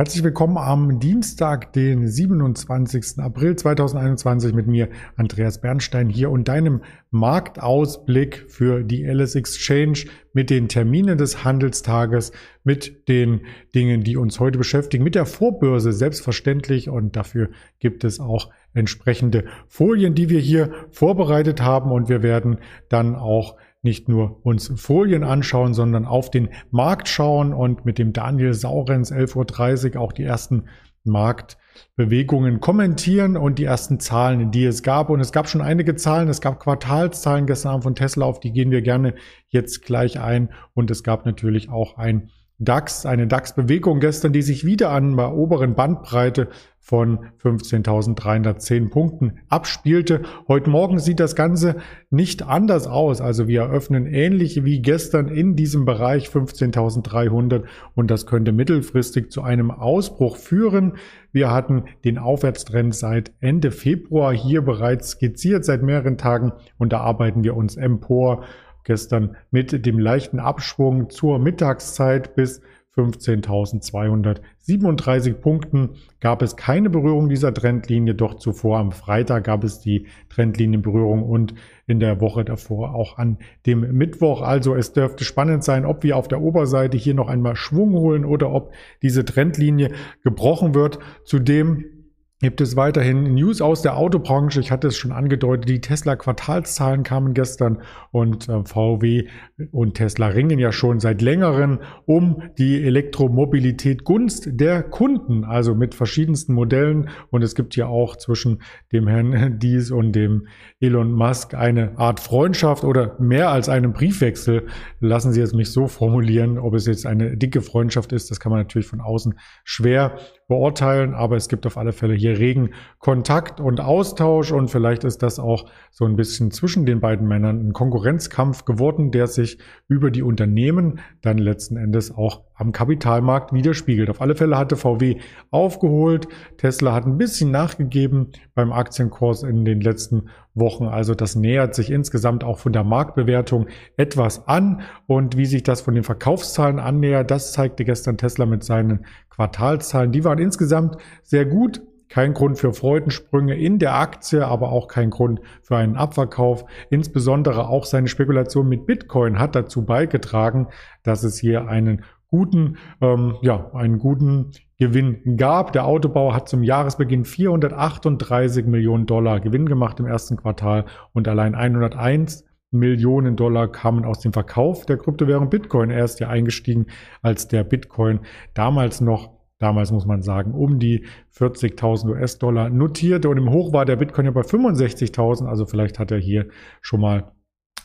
Herzlich willkommen am Dienstag, den 27. April 2021 mit mir, Andreas Bernstein hier und deinem Marktausblick für die LS Exchange mit den Terminen des Handelstages, mit den Dingen, die uns heute beschäftigen, mit der Vorbörse selbstverständlich und dafür gibt es auch entsprechende Folien, die wir hier vorbereitet haben und wir werden dann auch nicht nur uns Folien anschauen, sondern auf den Markt schauen und mit dem Daniel Saurenz 11.30 Uhr auch die ersten Marktbewegungen kommentieren und die ersten Zahlen, die es gab. Und es gab schon einige Zahlen. Es gab Quartalszahlen gestern Abend von Tesla, auf die gehen wir gerne jetzt gleich ein. Und es gab natürlich auch ein DAX, eine DAX-Bewegung gestern, die sich wieder an der oberen Bandbreite von 15.310 Punkten abspielte. Heute Morgen sieht das Ganze nicht anders aus. Also wir eröffnen ähnlich wie gestern in diesem Bereich 15.300 und das könnte mittelfristig zu einem Ausbruch führen. Wir hatten den Aufwärtstrend seit Ende Februar hier bereits skizziert, seit mehreren Tagen und da arbeiten wir uns empor gestern mit dem leichten Abschwung zur Mittagszeit bis 15.237 Punkten gab es keine Berührung dieser Trendlinie, doch zuvor am Freitag gab es die Trendlinienberührung und in der Woche davor auch an dem Mittwoch. Also es dürfte spannend sein, ob wir auf der Oberseite hier noch einmal Schwung holen oder ob diese Trendlinie gebrochen wird. Zudem gibt es weiterhin News aus der Autobranche. Ich hatte es schon angedeutet, die Tesla-Quartalszahlen kamen gestern und äh, VW und Tesla ringen ja schon seit längerem um die Elektromobilität Gunst der Kunden, also mit verschiedensten Modellen. Und es gibt ja auch zwischen dem Herrn Dies und dem Elon Musk eine Art Freundschaft oder mehr als einen Briefwechsel. Lassen Sie es mich so formulieren. Ob es jetzt eine dicke Freundschaft ist, das kann man natürlich von außen schwer beurteilen, aber es gibt auf alle Fälle hier regen Kontakt und Austausch und vielleicht ist das auch so ein bisschen zwischen den beiden Männern ein Konkurrenzkampf geworden, der sich über die Unternehmen dann letzten Endes auch am Kapitalmarkt widerspiegelt. Auf alle Fälle hatte VW aufgeholt, Tesla hat ein bisschen nachgegeben beim Aktienkurs in den letzten Wochen. Also das nähert sich insgesamt auch von der Marktbewertung etwas an. Und wie sich das von den Verkaufszahlen annähert, das zeigte gestern Tesla mit seinen Quartalzahlen. Die waren insgesamt sehr gut. Kein Grund für Freudensprünge in der Aktie, aber auch kein Grund für einen Abverkauf. Insbesondere auch seine Spekulation mit Bitcoin hat dazu beigetragen, dass es hier einen guten, ähm, ja, einen guten Gewinn gab. Der Autobau hat zum Jahresbeginn 438 Millionen Dollar Gewinn gemacht im ersten Quartal und allein 101 Millionen Dollar kamen aus dem Verkauf der Kryptowährung Bitcoin. Er ist ja eingestiegen, als der Bitcoin damals noch damals muss man sagen, um die 40.000 US-Dollar notierte und im Hoch war der Bitcoin ja bei 65.000, also vielleicht hat er hier schon mal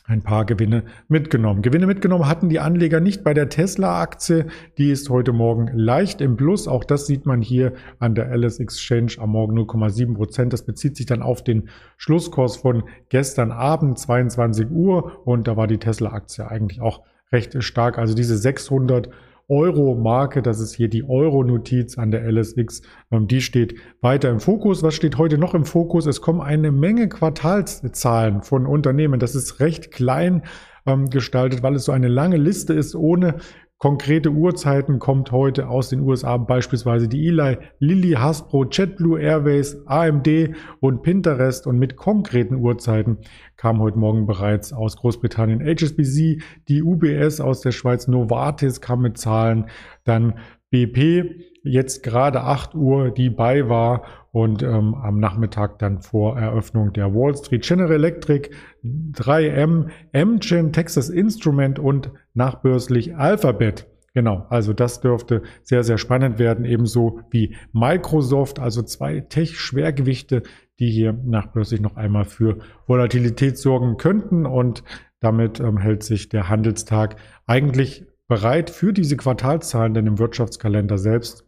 ein paar Gewinne mitgenommen. Gewinne mitgenommen hatten die Anleger nicht bei der Tesla-Aktie. Die ist heute Morgen leicht im Plus. Auch das sieht man hier an der Alice Exchange am Morgen 0,7 Prozent. Das bezieht sich dann auf den Schlusskurs von gestern Abend 22 Uhr. Und da war die Tesla-Aktie eigentlich auch recht stark. Also diese 600 Euro-Marke, das ist hier die Euro-Notiz an der LSX, ähm, die steht weiter im Fokus. Was steht heute noch im Fokus? Es kommen eine Menge Quartalszahlen von Unternehmen. Das ist recht klein ähm, gestaltet, weil es so eine lange Liste ist ohne Konkrete Uhrzeiten kommt heute aus den USA beispielsweise die Eli, Lilly, Hasbro, JetBlue Airways, AMD und Pinterest. Und mit konkreten Uhrzeiten kam heute Morgen bereits aus Großbritannien HSBC, die UBS aus der Schweiz, Novartis kam mit Zahlen, dann BP jetzt gerade 8 Uhr, die bei war und ähm, am Nachmittag dann vor Eröffnung der Wall Street General Electric, 3M, Amgen, Texas Instrument und nachbörslich Alphabet. Genau, also das dürfte sehr, sehr spannend werden, ebenso wie Microsoft, also zwei Tech-Schwergewichte, die hier nachbörslich noch einmal für Volatilität sorgen könnten und damit ähm, hält sich der Handelstag eigentlich bereit für diese Quartalzahlen, denn im Wirtschaftskalender selbst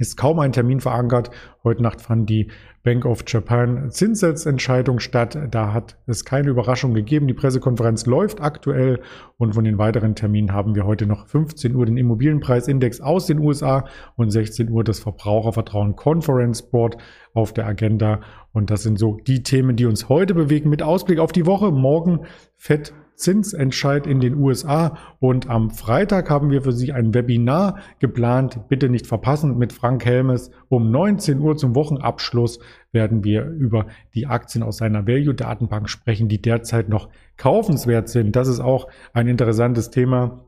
ist kaum ein Termin verankert. Heute Nacht fand die Bank of Japan Zinssatzentscheidung statt. Da hat es keine Überraschung gegeben. Die Pressekonferenz läuft aktuell und von den weiteren Terminen haben wir heute noch 15 Uhr den Immobilienpreisindex aus den USA und 16 Uhr das Verbrauchervertrauen Conference Board auf der Agenda. Und das sind so die Themen, die uns heute bewegen mit Ausblick auf die Woche. Morgen Fett Zinsentscheid in den USA. Und am Freitag haben wir für Sie ein Webinar geplant. Bitte nicht verpassen mit Frank Helmes. Um 19 Uhr zum Wochenabschluss werden wir über die Aktien aus seiner Value-Datenbank sprechen, die derzeit noch kaufenswert sind. Das ist auch ein interessantes Thema.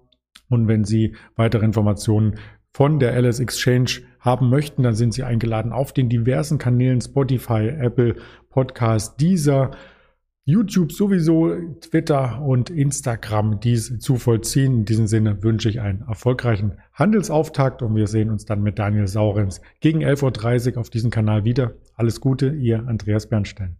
Und wenn Sie weitere Informationen von der LS Exchange haben möchten, dann sind Sie eingeladen auf den diversen Kanälen Spotify, Apple Podcast, dieser YouTube sowieso, Twitter und Instagram dies zu vollziehen. In diesem Sinne wünsche ich einen erfolgreichen Handelsauftakt und wir sehen uns dann mit Daniel Saurens gegen 11.30 Uhr auf diesem Kanal wieder. Alles Gute, ihr Andreas Bernstein.